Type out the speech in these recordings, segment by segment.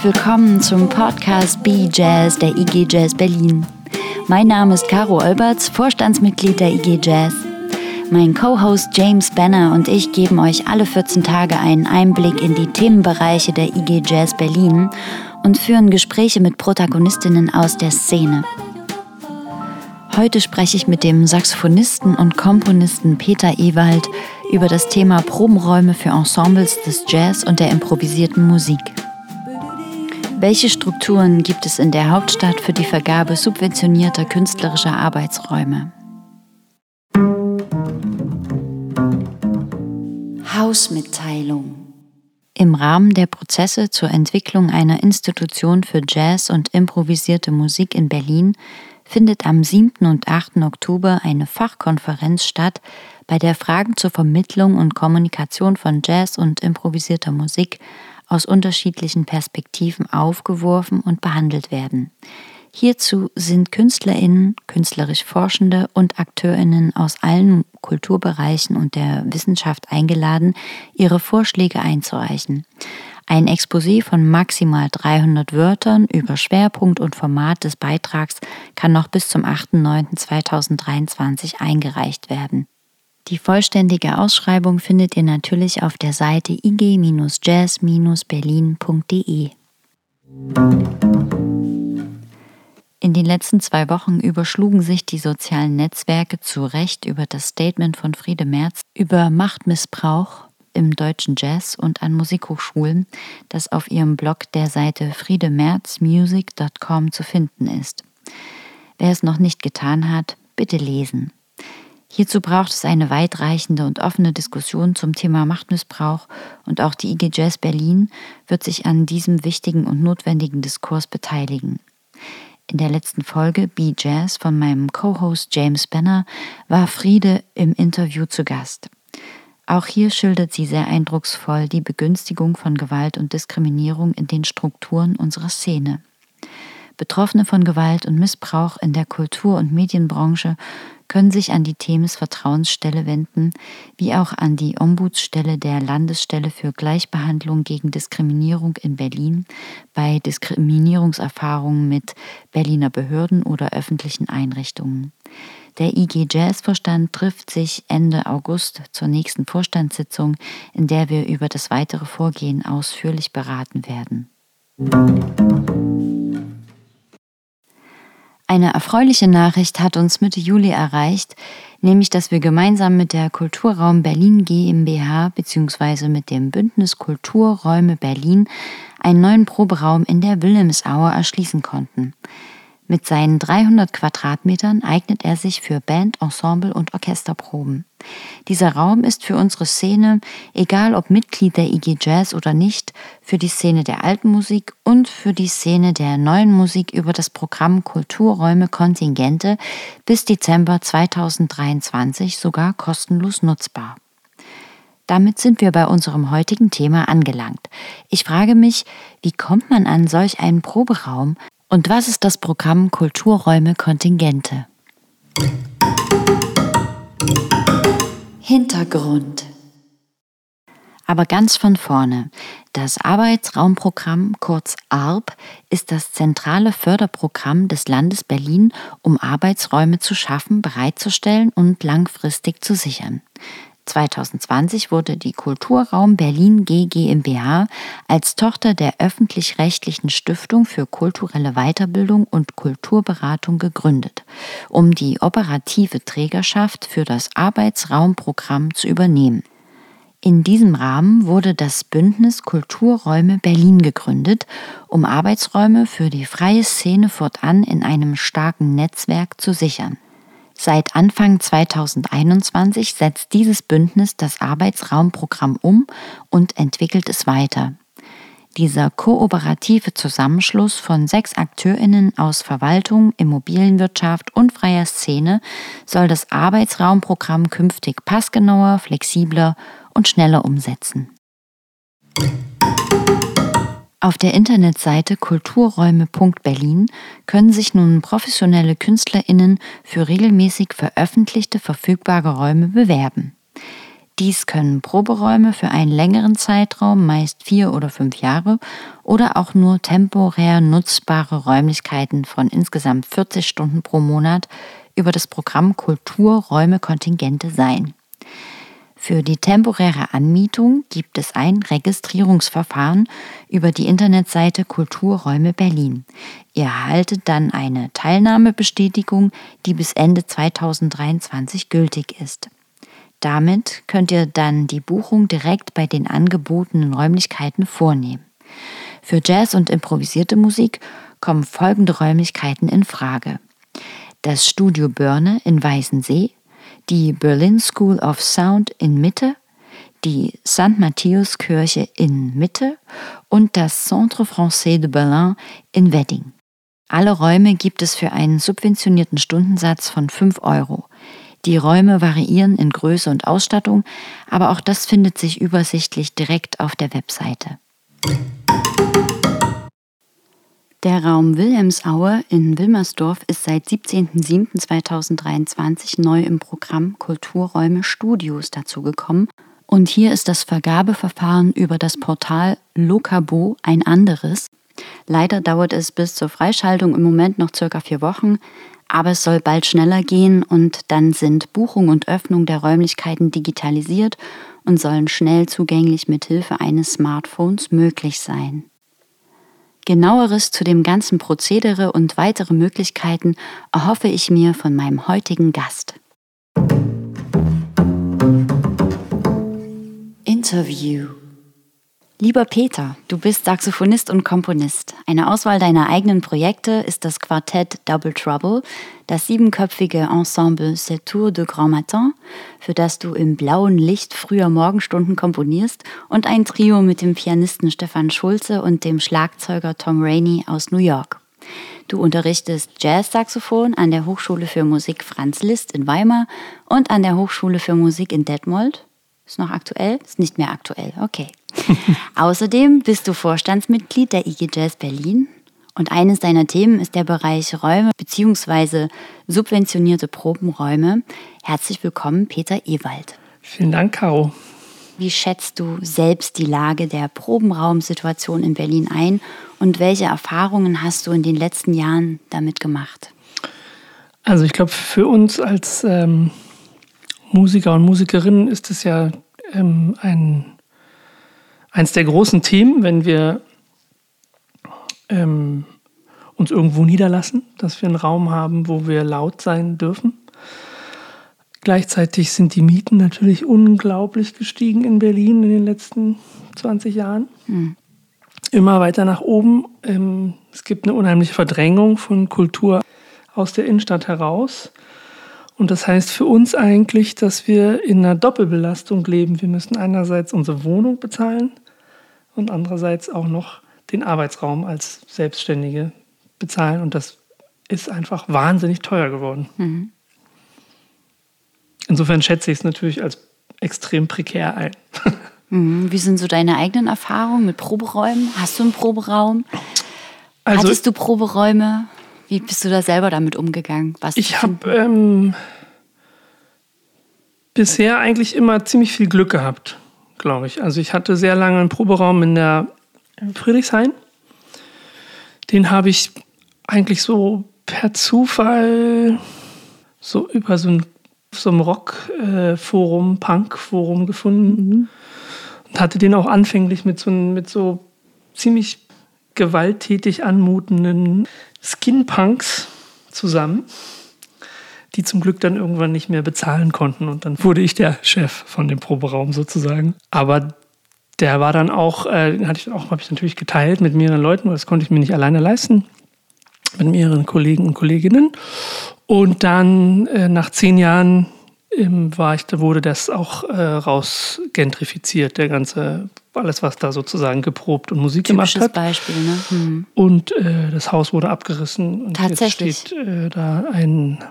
Herzlich willkommen zum Podcast Be Jazz der IG Jazz Berlin. Mein Name ist Caro Olberts, Vorstandsmitglied der IG Jazz. Mein Co-Host James Banner und ich geben euch alle 14 Tage einen Einblick in die Themenbereiche der IG Jazz Berlin und führen Gespräche mit Protagonistinnen aus der Szene. Heute spreche ich mit dem Saxophonisten und Komponisten Peter Ewald über das Thema Probenräume für Ensembles des Jazz und der improvisierten Musik. Welche Strukturen gibt es in der Hauptstadt für die Vergabe subventionierter künstlerischer Arbeitsräume? Hausmitteilung im Rahmen der Prozesse zur Entwicklung einer Institution für Jazz und improvisierte Musik in Berlin findet am 7. und 8. Oktober eine Fachkonferenz statt, bei der Fragen zur Vermittlung und Kommunikation von Jazz und improvisierter Musik aus unterschiedlichen Perspektiven aufgeworfen und behandelt werden. Hierzu sind Künstlerinnen, künstlerisch Forschende und Akteurinnen aus allen Kulturbereichen und der Wissenschaft eingeladen, ihre Vorschläge einzureichen. Ein Exposé von maximal 300 Wörtern über Schwerpunkt und Format des Beitrags kann noch bis zum 8.9.2023 eingereicht werden. Die vollständige Ausschreibung findet ihr natürlich auf der Seite ig-jazz-berlin.de. In den letzten zwei Wochen überschlugen sich die sozialen Netzwerke zu Recht über das Statement von Friede Merz über Machtmissbrauch im deutschen Jazz und an Musikhochschulen, das auf ihrem Blog der Seite friedemerzmusic.com zu finden ist. Wer es noch nicht getan hat, bitte lesen. Hierzu braucht es eine weitreichende und offene Diskussion zum Thema Machtmissbrauch und auch die IG Jazz Berlin wird sich an diesem wichtigen und notwendigen Diskurs beteiligen. In der letzten Folge Be Jazz von meinem Co-Host James Benner war Friede im Interview zu Gast. Auch hier schildert sie sehr eindrucksvoll die Begünstigung von Gewalt und Diskriminierung in den Strukturen unserer Szene. Betroffene von Gewalt und Missbrauch in der Kultur- und Medienbranche können sich an die Themis Vertrauensstelle wenden, wie auch an die Ombudsstelle der Landesstelle für Gleichbehandlung gegen Diskriminierung in Berlin bei Diskriminierungserfahrungen mit Berliner Behörden oder öffentlichen Einrichtungen. Der IG Jazz-Vorstand trifft sich Ende August zur nächsten Vorstandssitzung, in der wir über das weitere Vorgehen ausführlich beraten werden. Eine erfreuliche Nachricht hat uns Mitte Juli erreicht, nämlich dass wir gemeinsam mit der Kulturraum Berlin GmbH bzw. mit dem Bündnis Kulturräume Berlin einen neuen Proberaum in der Wilhelmsauer erschließen konnten. Mit seinen 300 Quadratmetern eignet er sich für Band, Ensemble und Orchesterproben. Dieser Raum ist für unsere Szene, egal ob Mitglied der IG Jazz oder nicht, für die Szene der alten Musik und für die Szene der neuen Musik über das Programm Kulturräume Kontingente bis Dezember 2023 sogar kostenlos nutzbar. Damit sind wir bei unserem heutigen Thema angelangt. Ich frage mich, wie kommt man an solch einen Proberaum, und was ist das Programm Kulturräume Kontingente? Hintergrund. Aber ganz von vorne. Das Arbeitsraumprogramm, kurz ARB, ist das zentrale Förderprogramm des Landes Berlin, um Arbeitsräume zu schaffen, bereitzustellen und langfristig zu sichern. 2020 wurde die Kulturraum Berlin G GmbH als Tochter der öffentlich-rechtlichen Stiftung für kulturelle Weiterbildung und Kulturberatung gegründet, um die operative Trägerschaft für das Arbeitsraumprogramm zu übernehmen. In diesem Rahmen wurde das Bündnis Kulturräume Berlin gegründet, um Arbeitsräume für die freie Szene fortan in einem starken Netzwerk zu sichern. Seit Anfang 2021 setzt dieses Bündnis das Arbeitsraumprogramm um und entwickelt es weiter. Dieser kooperative Zusammenschluss von sechs Akteurinnen aus Verwaltung, Immobilienwirtschaft und freier Szene soll das Arbeitsraumprogramm künftig passgenauer, flexibler und schneller umsetzen. Auf der Internetseite kulturräume.berlin können sich nun professionelle KünstlerInnen für regelmäßig veröffentlichte verfügbare Räume bewerben. Dies können Proberäume für einen längeren Zeitraum, meist vier oder fünf Jahre, oder auch nur temporär nutzbare Räumlichkeiten von insgesamt 40 Stunden pro Monat über das Programm Kulturräume-Kontingente sein. Für die temporäre Anmietung gibt es ein Registrierungsverfahren über die Internetseite Kulturräume Berlin. Ihr erhaltet dann eine Teilnahmebestätigung, die bis Ende 2023 gültig ist. Damit könnt ihr dann die Buchung direkt bei den angebotenen Räumlichkeiten vornehmen. Für Jazz und improvisierte Musik kommen folgende Räumlichkeiten in Frage. Das Studio Börne in Weißensee die Berlin School of Sound in Mitte, die St. Matthäus Kirche in Mitte und das Centre Français de Berlin in Wedding. Alle Räume gibt es für einen subventionierten Stundensatz von 5 Euro. Die Räume variieren in Größe und Ausstattung, aber auch das findet sich übersichtlich direkt auf der Webseite. Der Raum Wilhelmsaue in Wilmersdorf ist seit 17.07.2023 neu im Programm Kulturräume Studios dazugekommen. Und hier ist das Vergabeverfahren über das Portal Locabo ein anderes. Leider dauert es bis zur Freischaltung im Moment noch circa vier Wochen, aber es soll bald schneller gehen und dann sind Buchung und Öffnung der Räumlichkeiten digitalisiert und sollen schnell zugänglich mit Hilfe eines Smartphones möglich sein. Genaueres zu dem ganzen Prozedere und weitere Möglichkeiten erhoffe ich mir von meinem heutigen Gast. Interview Lieber Peter, du bist Saxophonist und Komponist. Eine Auswahl deiner eigenen Projekte ist das Quartett Double Trouble, das siebenköpfige Ensemble C'est Tour de Grand Matin, für das du im blauen Licht früher Morgenstunden komponierst, und ein Trio mit dem Pianisten Stefan Schulze und dem Schlagzeuger Tom Rainey aus New York. Du unterrichtest Jazz-Saxophon an der Hochschule für Musik Franz Liszt in Weimar und an der Hochschule für Musik in Detmold. Ist noch aktuell? Ist nicht mehr aktuell. Okay. Außerdem bist du Vorstandsmitglied der IG Jazz Berlin und eines deiner Themen ist der Bereich Räume bzw. subventionierte Probenräume. Herzlich willkommen, Peter Ewald. Vielen Dank, Caro. Wie schätzt du selbst die Lage der Probenraumsituation in Berlin ein und welche Erfahrungen hast du in den letzten Jahren damit gemacht? Also ich glaube, für uns als ähm, Musiker und Musikerinnen ist es ja ähm, ein, eins der großen Themen, wenn wir ähm, uns irgendwo niederlassen, dass wir einen Raum haben, wo wir laut sein dürfen. Gleichzeitig sind die Mieten natürlich unglaublich gestiegen in Berlin in den letzten 20 Jahren. Mhm. Immer weiter nach oben. Ähm, es gibt eine unheimliche Verdrängung von Kultur aus der Innenstadt heraus. Und das heißt für uns eigentlich, dass wir in einer Doppelbelastung leben. Wir müssen einerseits unsere Wohnung bezahlen und andererseits auch noch den Arbeitsraum als Selbstständige bezahlen. Und das ist einfach wahnsinnig teuer geworden. Mhm. Insofern schätze ich es natürlich als extrem prekär ein. Mhm. Wie sind so deine eigenen Erfahrungen mit Proberäumen? Hast du einen Proberaum? Also, Hattest du Proberäume? Wie bist du da selber damit umgegangen? Was ich habe ähm, bisher eigentlich immer ziemlich viel Glück gehabt, glaube ich. Also ich hatte sehr lange einen Proberaum in der Friedrichshain. Den habe ich eigentlich so per Zufall so über so ein, so ein Rock-Forum, Punk-Forum gefunden. Mhm. Und hatte den auch anfänglich mit so, mit so ziemlich gewalttätig anmutenden Skinpunks zusammen, die zum Glück dann irgendwann nicht mehr bezahlen konnten. Und dann wurde ich der Chef von dem Proberaum sozusagen. Aber der war dann auch, äh, hatte ich auch, habe ich natürlich geteilt mit mehreren Leuten, weil das konnte ich mir nicht alleine leisten. Mit mehreren Kollegen und Kolleginnen. Und dann äh, nach zehn Jahren ähm, war ich, da wurde das auch äh, rausgentrifiziert, der ganze alles, was da sozusagen geprobt und Musik Typisches gemacht hat. Beispiel, ne? Hm. Und äh, das Haus wurde abgerissen und Tatsächlich. jetzt steht äh, da ein,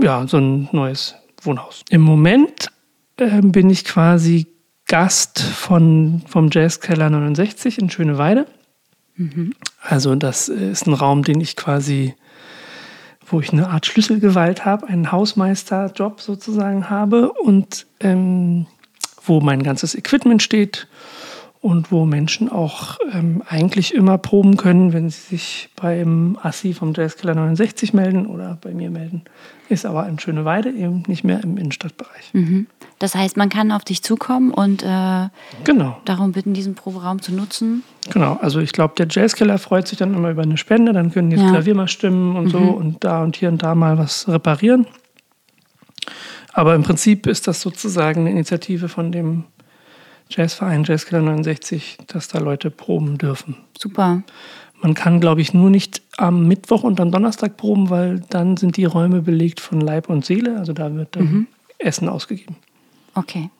ja, so ein neues Wohnhaus. Im Moment äh, bin ich quasi Gast von, vom Jazzkeller 69 in Schöneweide. Mhm. Also das ist ein Raum, den ich quasi wo ich eine Art Schlüsselgewalt habe, einen Hausmeisterjob sozusagen habe und ähm, wo mein ganzes Equipment steht und wo Menschen auch ähm, eigentlich immer proben können, wenn sie sich beim Assi vom Jazzkeller 69 melden oder bei mir melden. Ist aber in Schöneweide eben nicht mehr im Innenstadtbereich. Mhm. Das heißt, man kann auf dich zukommen und äh, genau. darum bitten, diesen Proberaum zu nutzen. Genau, also ich glaube, der Jazzkeller freut sich dann immer über eine Spende, dann können die das Ja. Klavier mal stimmen und so Mhm. und da und hier und da mal was reparieren. Aber im Prinzip ist das sozusagen eine Initiative von dem Jazzverein Jazzkeller 69, dass da Leute proben dürfen. Super. Man kann, glaube ich, nur nicht am Mittwoch und am Donnerstag proben, weil dann sind die Räume belegt von Leib und Seele. Also da wird dann Mhm. Essen ausgegeben. Okay.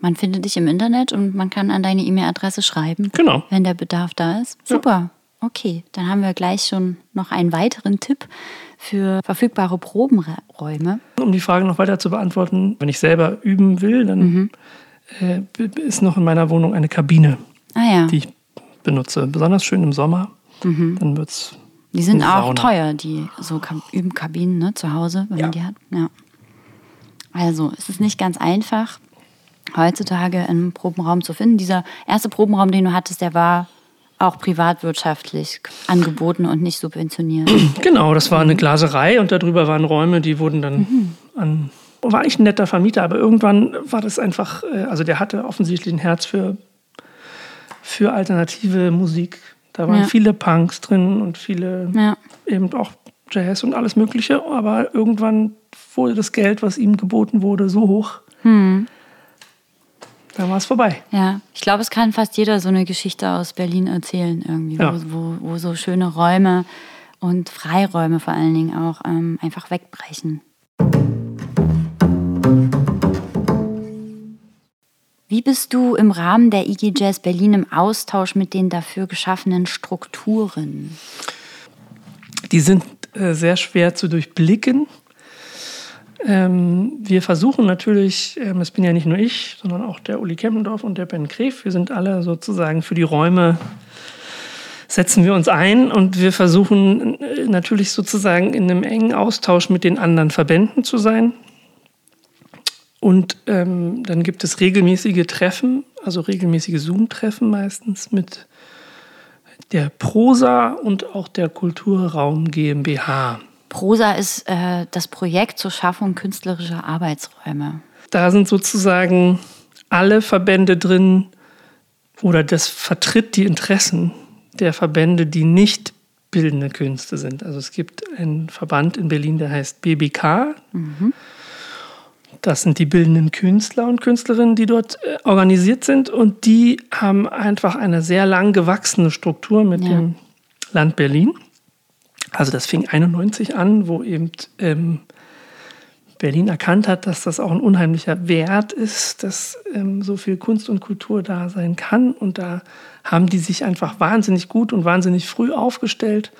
Man findet dich im Internet und man kann an deine E-Mail-Adresse schreiben, Genau. wenn der Bedarf da ist. Super. Okay, dann haben wir gleich schon noch einen weiteren Tipp für verfügbare Probenräume. Um die Frage noch weiter zu beantworten, wenn ich selber üben will, dann Mhm. äh, ist noch in meiner Wohnung eine Kabine, Ah ja, die ich benutze. Besonders schön im Sommer. Mhm. Dann wird es. die sind auch Sauna. teuer, die so Kab Übenkabinen ne, zu Hause, wenn Ja. man die hat. Ja. Also, es ist nicht ganz einfach, heutzutage einen Probenraum zu finden. Dieser erste Probenraum, den du hattest, der war auch privatwirtschaftlich angeboten und nicht subventioniert. Genau, das war eine Glaserei und darüber waren Räume, die wurden dann an. War eigentlich ein netter Vermieter, aber irgendwann war das einfach, äh, also der hatte offensichtlich ein Herz für, für alternative Musik. Da waren Ja. viele Punks drin und viele ja. eben auch Jazz und alles Mögliche. Aber irgendwann wurde das Geld, was ihm geboten wurde, so hoch. Hm. Dann war es vorbei. Ja, ich glaube, es kann fast jeder so eine Geschichte aus Berlin erzählen, irgendwie, Ja. wo, wo, wo so schöne Räume und Freiräume vor allen Dingen auch ähm, einfach wegbrechen. Wie bist du im Rahmen der IG Jazz Berlin im Austausch mit den dafür geschaffenen Strukturen? Die sind äh, sehr schwer zu durchblicken. Ähm, wir versuchen natürlich, ähm, es bin ja nicht nur ich, sondern auch der Uli Kempendorf und der Ben Kref, wir sind alle sozusagen für die Räume, setzen wir uns ein und wir versuchen äh, natürlich sozusagen in einem engen Austausch mit den anderen Verbänden zu sein. Und ähm, dann gibt es regelmäßige Treffen, also regelmäßige Zoom-Treffen meistens mit der Prosa und auch der Kulturraum GmbH. Prosa ist äh, das Projekt zur Schaffung künstlerischer Arbeitsräume. Da sind sozusagen alle Verbände drin oder das vertritt die Interessen der Verbände, die nicht bildende Künste sind. Also es gibt einen Verband in Berlin, der heißt BBK. Das sind die bildenden Künstler und Künstlerinnen, die dort äh, organisiert sind. Und die haben einfach eine sehr lang gewachsene Struktur mit Ja. dem Land Berlin. Also das fing 91 an, wo eben ähm, Berlin erkannt hat, dass das auch ein unheimlicher Wert ist, dass ähm, so viel Kunst und Kultur da sein kann. Und da haben die sich einfach wahnsinnig gut und wahnsinnig früh aufgestellt.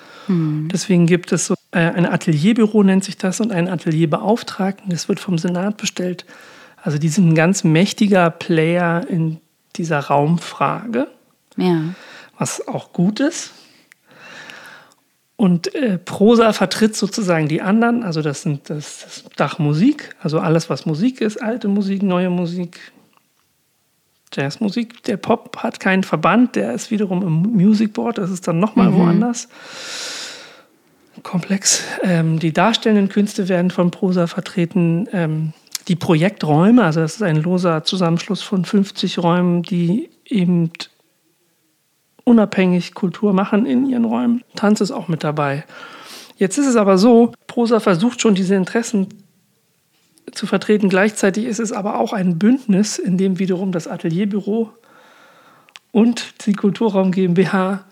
Deswegen gibt es so äh, ein Atelierbüro, nennt sich das, und einen Atelierbeauftragten. Das wird vom Senat bestellt. Also die sind ein ganz mächtiger Player in dieser Raumfrage Ja. was auch gut ist. Und äh, Prosa vertritt sozusagen die anderen, also das sind das, das Dach Musik, also alles, was Musik ist, alte Musik, neue Musik, Jazzmusik. Der Pop hat keinen Verband, der ist wiederum im Music Board, das ist dann nochmal Mhm. woanders. Komplex. Ähm, die darstellenden Künste werden von Prosa vertreten. Ähm, die Projekträume, also das ist ein loser Zusammenschluss von 50 Räumen, die eben unabhängig Kultur machen in ihren Räumen. Tanz ist auch mit dabei. Jetzt ist es aber so, Prosa versucht schon diese Interessen zu vertreten. Gleichzeitig ist es aber auch ein Bündnis, in dem wiederum das Atelierbüro und die Kulturraum GmbH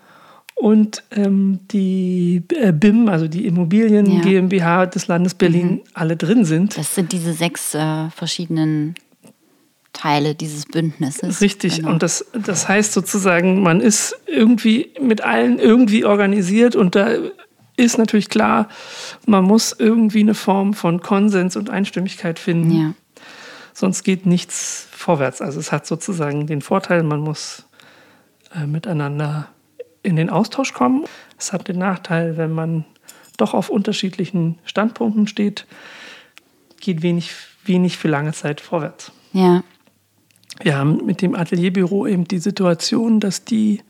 und ähm, die äh, BIM, also die Immobilien Ja. GmbH des Landes Berlin, alle drin sind. Das sind diese sechs äh, verschiedenen Teile dieses Bündnisses. Richtig. Genau. Und das, das heißt sozusagen, man ist irgendwie mit allen irgendwie organisiert und da ist natürlich klar, man muss irgendwie eine Form von Konsens und Einstimmigkeit finden. ja. Sonst geht nichts vorwärts. Also es hat sozusagen den Vorteil, man muss äh, miteinander in den Austausch kommen. Es hat den Nachteil, wenn man doch auf unterschiedlichen Standpunkten steht, geht wenig, wenig für lange Zeit vorwärts. Ja. Wir haben mit dem Atelierbüro eben die Situation, dass die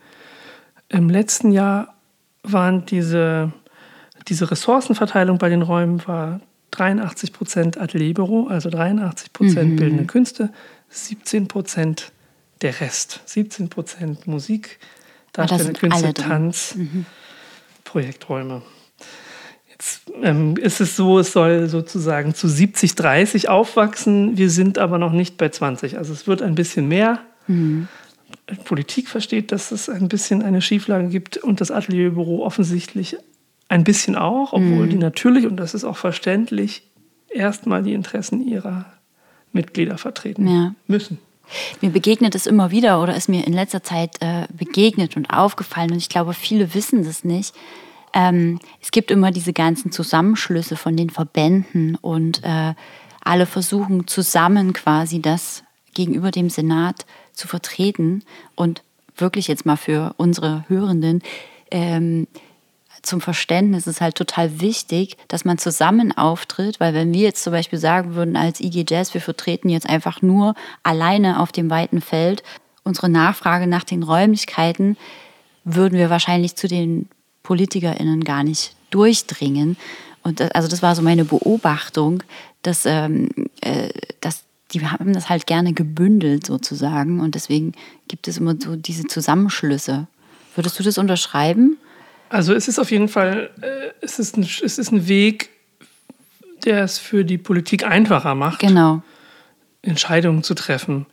im letzten Jahr waren diese, diese Ressourcenverteilung bei den Räumen war 83 Prozent Atelierbüro, also 83 Prozent mhm. bildende Künste, 17 Prozent der Rest, 17 Prozent Musik, Darstellende Künste, Tanz, mhm. Projekträume. Ähm, ist es so, es soll sozusagen zu 70, 30 aufwachsen. Wir sind aber noch nicht bei 20. Also es wird ein bisschen mehr. Mhm. Politik versteht, dass es ein bisschen eine Schieflage gibt und das Atelierbüro offensichtlich ein bisschen auch, obwohl mhm. die natürlich, und das ist auch verständlich, erstmal die Interessen ihrer Mitglieder vertreten ja. müssen. Mir begegnet es immer wieder oder ist mir in letzter Zeit äh, begegnet und aufgefallen und ich glaube, viele wissen das nicht. Ähm, es gibt immer diese ganzen Zusammenschlüsse von den Verbänden und äh, alle versuchen zusammen quasi das gegenüber dem Senat zu vertreten und wirklich jetzt mal für unsere Hörenden ähm, zum Verständnis ist halt total wichtig, dass man zusammen auftritt, weil wenn wir jetzt zum Beispiel sagen würden als IG Jazz, wir vertreten jetzt einfach nur alleine auf dem weiten Feld unsere Nachfrage nach den Räumlichkeiten, würden wir wahrscheinlich zu den PolitikerInnen gar nicht durchdringen. Und das, also das war so meine Beobachtung, dass, ähm, äh, dass die haben das halt gerne gebündelt sozusagen und deswegen gibt es immer so diese Zusammenschlüsse. Würdest du das unterschreiben? Also es ist auf jeden Fall, äh, es, ist ein, es ist ein Weg, der es für die Politik einfacher macht, genau. Entscheidungen zu treffen.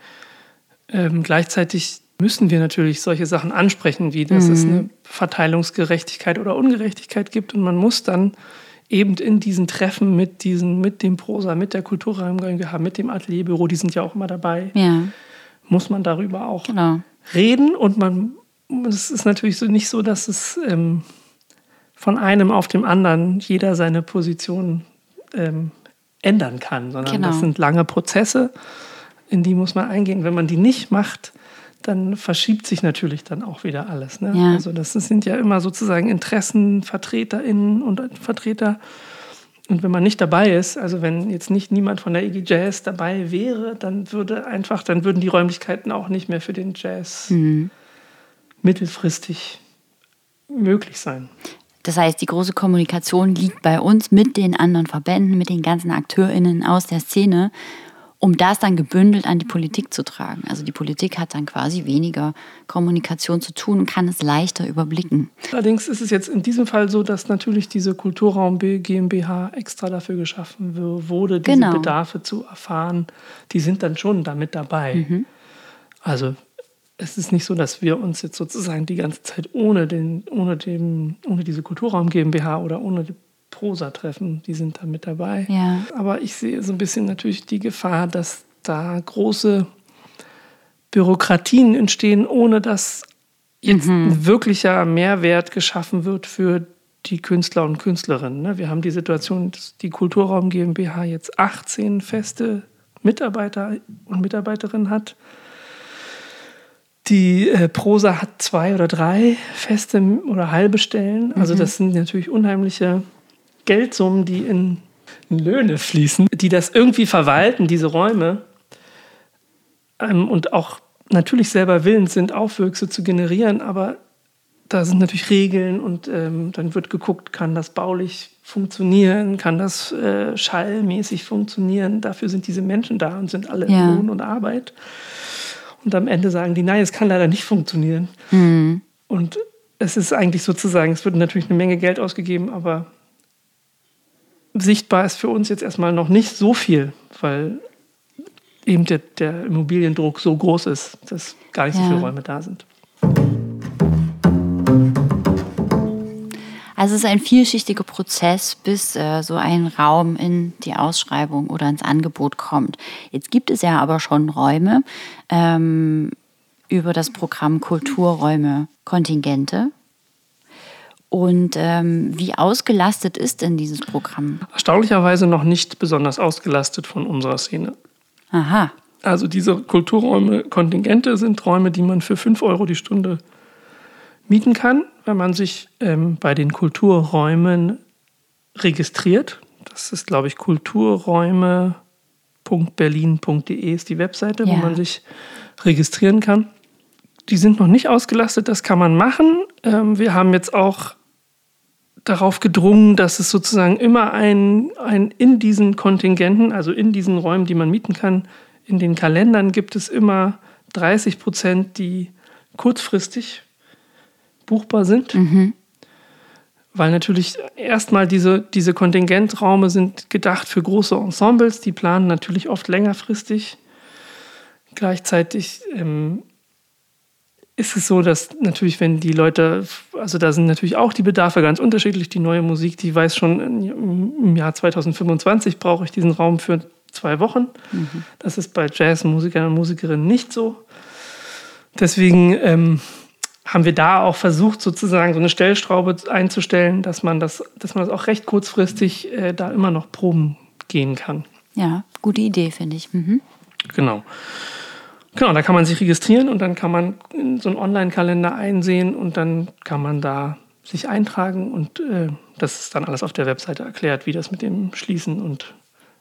Ähm, gleichzeitig müssen wir natürlich solche Sachen ansprechen, wie dass mhm. es eine Verteilungsgerechtigkeit oder Ungerechtigkeit gibt. Und man muss dann eben in diesen Treffen mit diesen, mit dem Prosa, mit der Kulturraum GmbH, mit dem Atelierbüro, die sind ja auch immer dabei, ja. muss man darüber auch genau. reden und man es ist natürlich so nicht so, dass es ähm, von einem auf dem anderen jeder seine Position ähm, ändern kann, sondern genau. das sind lange Prozesse, in die muss man eingehen. Wenn man die nicht macht, dann verschiebt sich natürlich dann auch wieder alles. Ne? Ja. Also das sind ja immer sozusagen Interessenvertreterinnen und Vertreter. Und wenn man nicht dabei ist, also wenn jetzt nicht niemand von der IG Jazz dabei wäre, dann würde einfach, dann würden die Räumlichkeiten auch nicht mehr für den Jazz mhm mittelfristig möglich sein. Das heißt, die große Kommunikation liegt bei uns mit den anderen Verbänden, mit den ganzen AkteurInnen aus der Szene, um das dann gebündelt an die Politik zu tragen. Also die Politik hat dann quasi weniger Kommunikation zu tun und kann es leichter überblicken. Allerdings ist es jetzt in diesem Fall so, dass natürlich diese Kulturraum GmbH extra dafür geschaffen wurde, diese genau. Bedarfe zu erfahren. Die sind dann schon damit dabei. Mhm. Also es ist nicht so, dass wir uns jetzt sozusagen die ganze Zeit ohne, den, ohne, dem, ohne diese Kulturraum GmbH oder ohne die Prosa treffen. Die sind da mit dabei. Ja. Aber ich sehe so ein bisschen natürlich die Gefahr, dass da große Bürokratien entstehen, ohne dass jetzt mhm. ein wirklicher Mehrwert geschaffen wird für die Künstler und Künstlerinnen. Ne? Wir haben die Situation, dass die Kulturraum GmbH jetzt 18 feste Mitarbeiter und Mitarbeiterinnen hat. Die äh, Prosa hat zwei oder drei feste oder halbe Stellen. Also mhm. das sind natürlich unheimliche Geldsummen, die in, Löhne fließen, die das irgendwie verwalten, diese Räume. Ähm, und auch natürlich selber willens sind, Aufwüchse zu generieren, aber da sind natürlich Regeln und ähm, dann wird geguckt, kann das baulich funktionieren, kann das äh, schallmäßig funktionieren. Dafür sind diese Menschen da und sind alle ja. in Lohn und Arbeit. Und am Ende sagen die, nein, es kann leider nicht funktionieren. Mhm. Und es ist eigentlich sozusagen, es wird natürlich eine Menge Geld ausgegeben, aber sichtbar ist für uns jetzt erstmal noch nicht so viel, weil eben der, der Immobiliendruck so groß ist, dass gar nicht ja. so viele Räume da sind. Also es ist ein vielschichtiger Prozess, bis äh, so ein Raum in die Ausschreibung oder ins Angebot kommt. Jetzt gibt es ja aber schon Räume ähm, über das Programm Kulturräume Kontingente. Und ähm, wie ausgelastet ist denn dieses Programm? Erstaunlicherweise noch nicht besonders ausgelastet von unserer Szene. Aha. Also diese Kulturräume Kontingente sind Räume, die man für 5 Euro die Stunde mieten kann, wenn man sich ähm, bei den Kulturräumen registriert. Das ist, glaube ich, kulturräume.berlin.de ist die Webseite, ja. wo man sich registrieren kann. Die sind noch nicht ausgelastet, das kann man machen. Ähm, wir haben jetzt auch darauf gedrungen, dass es sozusagen immer ein, ein in diesen Kontingenten, also in diesen Räumen, die man mieten kann, in den Kalendern gibt es immer 30 Prozent, die kurzfristig buchbar sind. Mhm. Weil natürlich erstmal diese, diese Kontingentraume sind gedacht für große Ensembles, die planen natürlich oft längerfristig. Gleichzeitig ähm, ist es so, dass natürlich, wenn die Leute, also da sind natürlich auch die Bedarfe ganz unterschiedlich. Die neue Musik, die weiß schon, im Jahr 2025 brauche ich diesen Raum für zwei Wochen. Mhm. Das ist bei Jazzmusikern und Musikerinnen nicht so. Deswegen ähm, haben wir da auch versucht, sozusagen so eine Stellschraube einzustellen, dass man das, dass man das auch recht kurzfristig äh, da immer noch proben gehen kann. Ja, gute Idee, finde ich. Mhm. Genau. Genau, da kann man sich registrieren und dann kann man in so einen Online-Kalender einsehen und dann kann man da sich eintragen und äh, das ist dann alles auf der Webseite erklärt, wie das mit dem Schließen und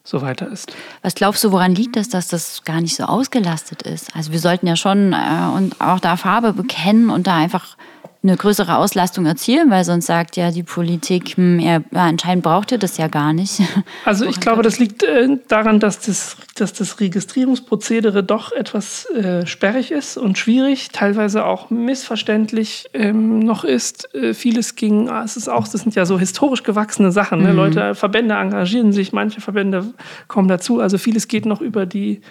so weiter ist. Was glaubst du, woran liegt das, dass das gar nicht so ausgelastet ist? Also wir sollten ja schon äh, und auch da Farbe bekennen und da einfach eine größere Auslastung erzielen, weil sonst sagt ja die Politik, hm, ja, anscheinend braucht ihr das ja gar nicht. Also ich glaube, das liegt äh, daran, dass das, dass das Registrierungsprozedere doch etwas äh, sperrig ist und schwierig, teilweise auch missverständlich ähm, noch ist. Äh, vieles ging, ah, es ist auch, das sind ja so historisch gewachsene Sachen. Ne? Mhm. Leute, Verbände engagieren sich, manche Verbände kommen dazu. Also vieles geht noch über die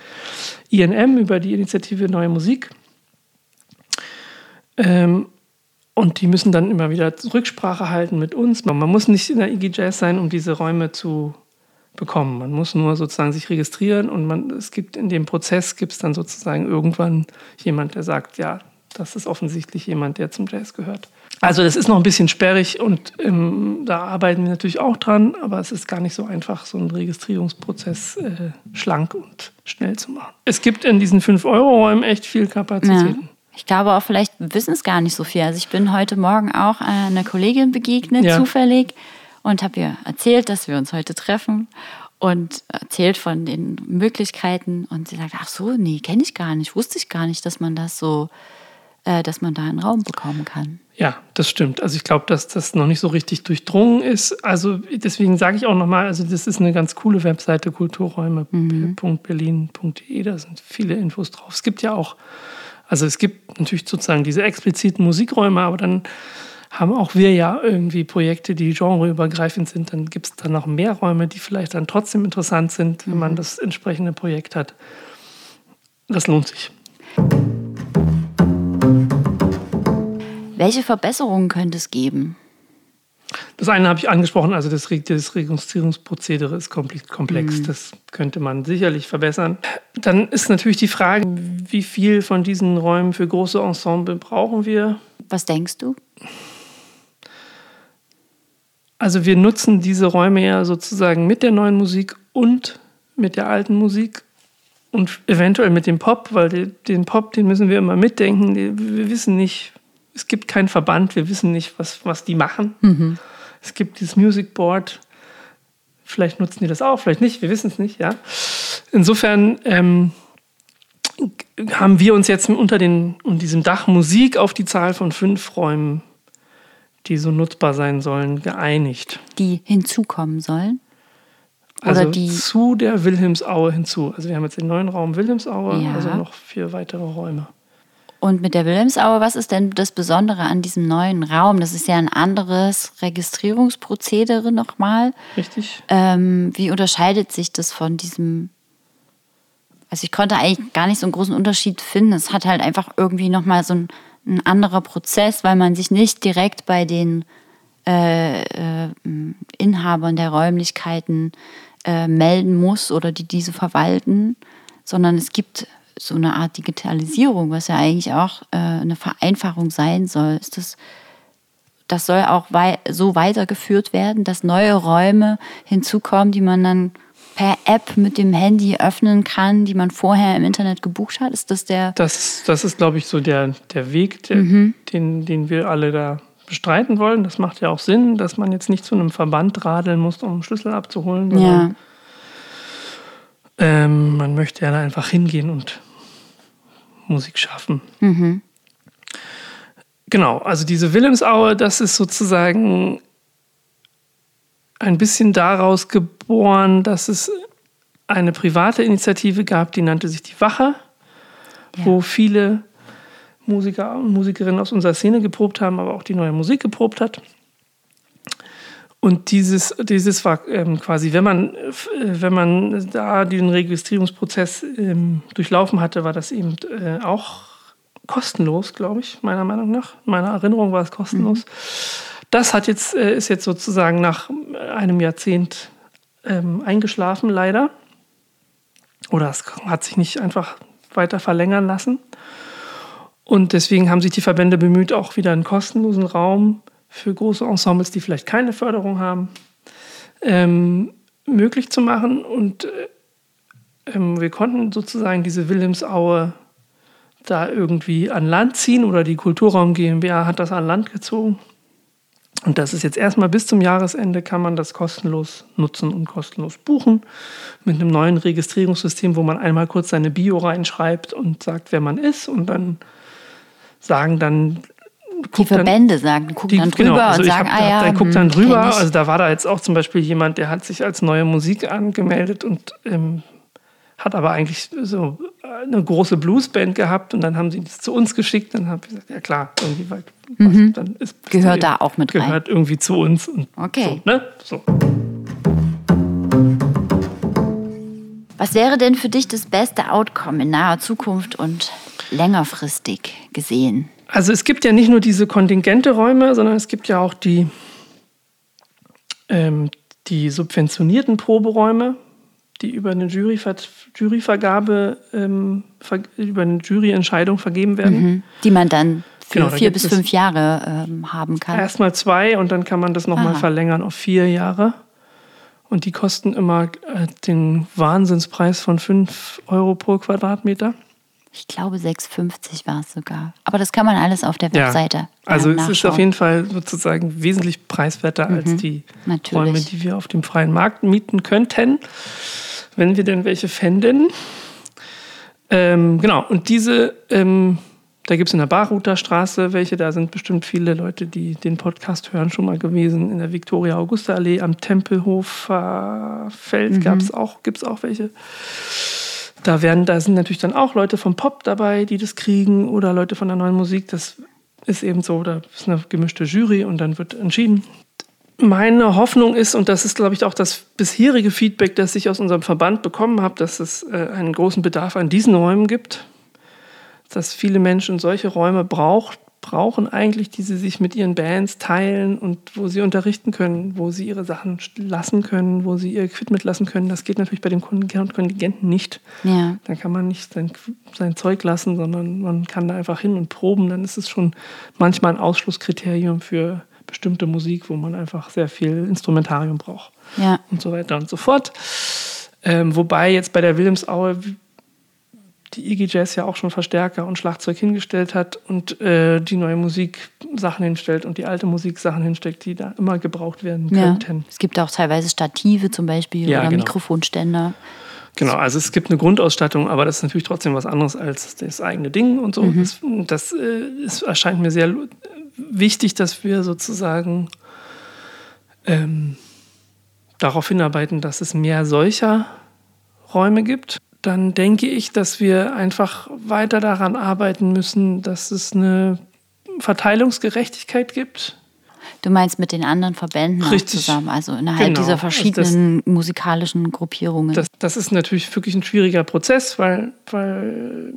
INM, über die Initiative Neue Musik. Ähm, und die müssen dann immer wieder Rücksprache halten mit uns. Man muss nicht in der IG Jazz sein, um diese Räume zu bekommen. Man muss nur sozusagen sich registrieren und man, es gibt in dem Prozess gibt es dann sozusagen irgendwann jemand, der sagt, ja, das ist offensichtlich jemand, der zum Jazz gehört. Also das ist noch ein bisschen sperrig und ähm, da arbeiten wir natürlich auch dran, aber es ist gar nicht so einfach, so einen Registrierungsprozess äh, schlank und schnell zu machen. Es gibt in diesen 5-Euro-Räumen echt viel Kapazitäten. Ja. Ich glaube auch, vielleicht wissen es gar nicht so viel. Also ich bin heute Morgen auch einer Kollegin begegnet, ja. zufällig, und habe ihr erzählt, dass wir uns heute treffen und erzählt von den Möglichkeiten. Und sie sagt, ach so, nee, kenne ich gar nicht, wusste ich gar nicht, dass man das so, äh, dass man da einen Raum bekommen kann. Ja, das stimmt. Also ich glaube, dass das noch nicht so richtig durchdrungen ist. Also deswegen sage ich auch nochmal, also das ist eine ganz coole Webseite, kulturräume.berlin.de, da sind viele Infos drauf. Es gibt ja auch also es gibt natürlich sozusagen diese expliziten Musikräume, aber dann haben auch wir ja irgendwie Projekte, die genreübergreifend sind. Dann gibt es dann noch mehr Räume, die vielleicht dann trotzdem interessant sind, wenn man mhm. das entsprechende Projekt hat. Das lohnt sich. Welche Verbesserungen könnte es geben? Das eine habe ich angesprochen, also das, das Registrierungsprozedere ist komplex. Mhm. Das könnte man sicherlich verbessern. Dann ist natürlich die Frage, wie viel von diesen Räumen für große Ensemble brauchen wir? Was denkst du? Also wir nutzen diese Räume ja sozusagen mit der neuen Musik und mit der alten Musik und eventuell mit dem Pop, weil den Pop, den müssen wir immer mitdenken. Wir wissen nicht, es gibt keinen Verband, wir wissen nicht, was, was die machen. Mhm. Es gibt dieses Music Board, vielleicht nutzen die das auch, vielleicht nicht, wir wissen es nicht. Ja? Insofern ähm, haben wir uns jetzt unter, den, unter diesem Dach Musik auf die Zahl von fünf Räumen, die so nutzbar sein sollen, geeinigt. Die hinzukommen sollen? Oder also die zu der Wilhelmsaue hinzu. Also wir haben jetzt den neuen Raum Wilhelmsaue, ja. also noch vier weitere Räume. Und mit der Wilhelmsaue, was ist denn das Besondere an diesem neuen Raum? Das ist ja ein anderes Registrierungsprozedere nochmal. Richtig. Ähm, wie unterscheidet sich das von diesem? Also ich konnte eigentlich gar nicht so einen großen Unterschied finden. Es hat halt einfach irgendwie nochmal so ein, ein anderer Prozess, weil man sich nicht direkt bei den äh, äh, Inhabern der Räumlichkeiten äh, melden muss oder die diese verwalten, sondern es gibt so eine Art Digitalisierung, was ja eigentlich auch äh, eine Vereinfachung sein soll. Ist das, das soll auch wei so weitergeführt werden, dass neue Räume hinzukommen, die man dann per App mit dem Handy öffnen kann, die man vorher im Internet gebucht hat? Ist das der? Das, das ist, glaube ich, so der, der Weg, der, mhm. den, den wir alle da bestreiten wollen. Das macht ja auch Sinn, dass man jetzt nicht zu einem Verband radeln muss, um einen Schlüssel abzuholen. Ja. Ähm, man möchte ja da einfach hingehen und Musik schaffen. Mhm. Genau, also diese Wilhelmsaue, das ist sozusagen ein bisschen daraus geboren, dass es eine private Initiative gab, die nannte sich die Wache, Ja. wo viele Musiker und Musikerinnen aus unserer Szene geprobt haben, aber auch die neue Musik geprobt hat. Und dieses, dieses war ähm, quasi, wenn man, äh, wenn man da den Registrierungsprozess ähm, durchlaufen hatte, war das eben äh, auch kostenlos, glaube ich, meiner Meinung nach. In meiner Erinnerung war es kostenlos. Das hat jetzt, äh, ist jetzt sozusagen nach einem Jahrzehnt ähm, eingeschlafen, leider. Oder es hat sich nicht einfach weiter verlängern lassen. Und deswegen haben sich die Verbände bemüht, auch wieder einen kostenlosen Raum für große Ensembles, die vielleicht keine Förderung haben, ähm, möglich zu machen. Und äh, ähm, wir konnten sozusagen diese Wilhelmsaue da irgendwie an Land ziehen oder die Kulturraum GmbH hat das an Land gezogen. Und das ist jetzt erstmal bis zum Jahresende kann man das kostenlos nutzen und kostenlos buchen mit einem neuen Registrierungssystem, wo man einmal kurz seine Bio reinschreibt und sagt, wer man ist und dann sagen dann Die guckt dann- Verbände sagen, gucken dann drüber genau, also und sagen, hab, ah ja, der guckt dann hm, drüber. Also da war da jetzt auch zum Beispiel jemand, der hat sich als neue Musik angemeldet und ähm, hat aber eigentlich so eine große Bluesband gehabt und dann haben sie das zu uns geschickt. Dann habe ich gesagt, ja klar, irgendwie weil, was, dann ist Mhm. Gehört da auch mit rein. gehört irgendwie zu uns. Okay. So, ne? so. Was wäre denn für dich das beste Outcome in naher Zukunft und längerfristig gesehen? Also es gibt ja nicht nur diese kontingente Räume, sondern es gibt ja auch die, ähm, die subventionierten Proberäume, die über eine Juryver Juryvergabe, ähm, über eine Juryentscheidung vergeben werden. Mhm. Die man dann für Genau, vier bis fünf Jahre ähm, haben kann. Erstmal zwei und dann kann man das nochmal verlängern auf vier Jahre. Und die kosten immer äh, den Wahnsinnspreis von 5 Euro pro Quadratmeter. Ich glaube 6,50 war es sogar. Aber das kann man alles auf der Webseite. Also ähm, es ist. Mhm. auf jeden Fall sozusagen wesentlich preiswerter als die natürlich. Räume, die wir auf dem freien Markt mieten könnten, wenn wir denn welche fänden. Ähm, genau, und diese, ähm, da gibt es in der Barhuter Straße welche, da sind bestimmt viele Leute, die den Podcast hören, schon mal gewesen. In der Viktoria-Augusta-Allee am Tempelhofer Feld Mhm. auch, gibt es auch welche. Da, werden, da sind natürlich dann auch Leute vom Pop dabei, die das kriegen oder Leute von der neuen Musik. Das ist eben so, da ist eine gemischte Jury und dann wird entschieden. Meine Hoffnung ist, und das ist, glaube ich, auch das bisherige Feedback, das ich aus unserem Verband bekommen habe, dass es äh, einen großen Bedarf an diesen Räumen gibt, dass viele Menschen solche Räume braucht, brauchen eigentlich, die sie sich mit ihren Bands teilen und wo sie unterrichten können, wo sie ihre Sachen lassen können, wo sie ihr Equipment lassen können. Das geht natürlich bei dem Kontingenten nicht. Ja. Dann kann man nicht sein, sein Zeug lassen, sondern man kann da einfach hin und proben. Dann ist es schon manchmal ein Ausschlusskriterium für bestimmte Musik, wo man einfach sehr viel Instrumentarium braucht Ja. und so weiter und so fort. Ähm, wobei jetzt bei der Wilhelmsaue die IG Jazz ja auch schon Verstärker und Schlagzeug hingestellt hat und äh, die neue Musik Sachen hinstellt und die alte Musik Sachen hinstellt, die da immer gebraucht werden ja. könnten. Es gibt auch teilweise Stative zum Beispiel Ja, oder genau. Mikrofonständer. Genau, also es gibt eine Grundausstattung, aber das ist natürlich trotzdem was anderes als das eigene Ding und so. Das, das äh, es erscheint mir sehr wichtig, dass wir sozusagen ähm, darauf hinarbeiten, dass es mehr solcher Räume gibt. Dann denke ich, dass wir einfach weiter daran arbeiten müssen, dass es eine Verteilungsgerechtigkeit gibt. Du meinst mit den anderen Verbänden zusammen, also innerhalb Genau. dieser Also verschiedenen musikalischen Gruppierungen. Das, das ist natürlich wirklich ein schwieriger Prozess, weil, weil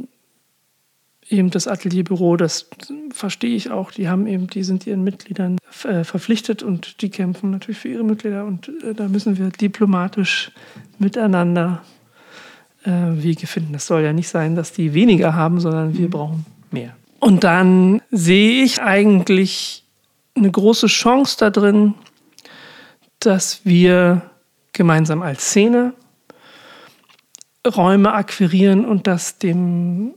eben das Atelierbüro, das verstehe ich auch, die haben eben, die sind ihren Mitgliedern äh, verpflichtet und die kämpfen natürlich für ihre Mitglieder und äh, da müssen wir diplomatisch miteinander Wege finden. Es soll ja nicht sein, dass die weniger haben, sondern wir brauchen mehr. Und dann sehe ich eigentlich eine große Chance da drin, dass wir gemeinsam als Szene Räume akquirieren und das dem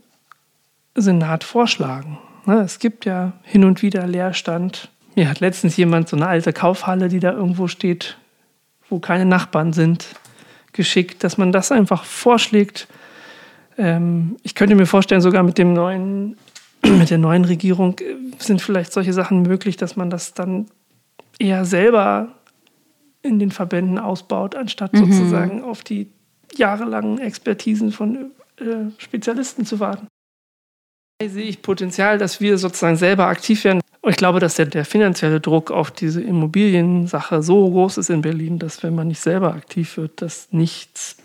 Senat vorschlagen. Ne, Es gibt ja hin und wieder Leerstand mir hat letztens jemand so eine alte Kaufhalle, die da irgendwo steht, wo keine Nachbarn sind, geschickt, dass man das einfach vorschlägt. Ähm, ich könnte mir vorstellen, sogar mit dem neuen, mit der neuen Regierung äh, sind vielleicht solche Sachen möglich, dass man das dann eher selber in den Verbänden ausbaut, anstatt mhm. sozusagen auf die jahrelangen Expertisen von äh, Spezialisten zu warten. Hier sehe ich Potenzial, dass wir sozusagen selber aktiv werden. Und ich glaube, dass der, der finanzielle Druck auf diese Immobiliensache so groß ist in Berlin, dass wenn man nicht selber aktiv wird, das nichts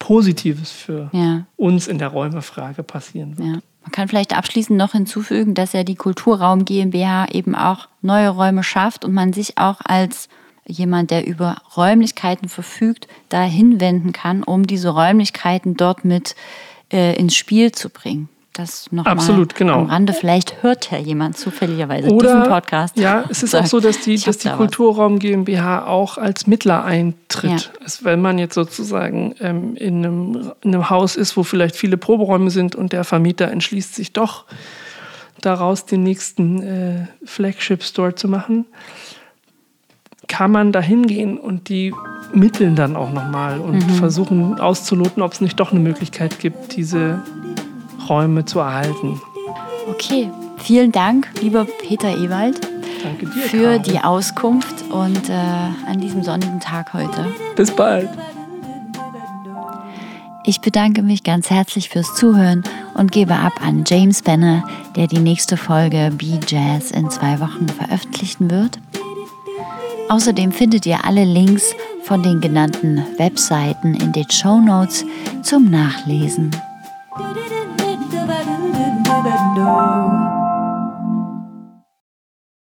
Positives für ja. uns in der Räumefrage passieren wird. Ja. Man kann vielleicht abschließend noch hinzufügen, dass ja die Kulturraum GmbH eben auch neue Räume schafft und man sich auch als jemand, der über Räumlichkeiten verfügt, da hinwenden kann, um diese Räumlichkeiten dort mit äh, ins Spiel zu bringen. Das noch Absolut, genau. am Rande. Vielleicht hört ja jemand zufälligerweise Oder, diesen Podcast. Ja, es ist auch so, dass die, dass die Kulturraum GmbH auch als Mittler eintritt. Ja. Also wenn man jetzt sozusagen ähm, in, einem, in einem Haus ist, wo vielleicht viele Proberäume sind und der Vermieter entschließt sich doch daraus den nächsten äh, Flagship Store zu machen, kann man da hingehen und die mitteln dann auch nochmal und mhm. versuchen auszuloten, ob es nicht doch eine Möglichkeit gibt, diese Räume zu erhalten. Okay, vielen Dank, lieber Peter Ewald. Danke dir, für Karin. die Auskunft und äh, an diesem sonnigen Tag heute. Bis bald. Ich bedanke mich ganz herzlich fürs Zuhören und gebe ab an James Benner, der die nächste Folge Be Jazz in zwei Wochen veröffentlichen wird. Außerdem findet ihr alle Links von den genannten Webseiten in den Show Notes zum Nachlesen. that know.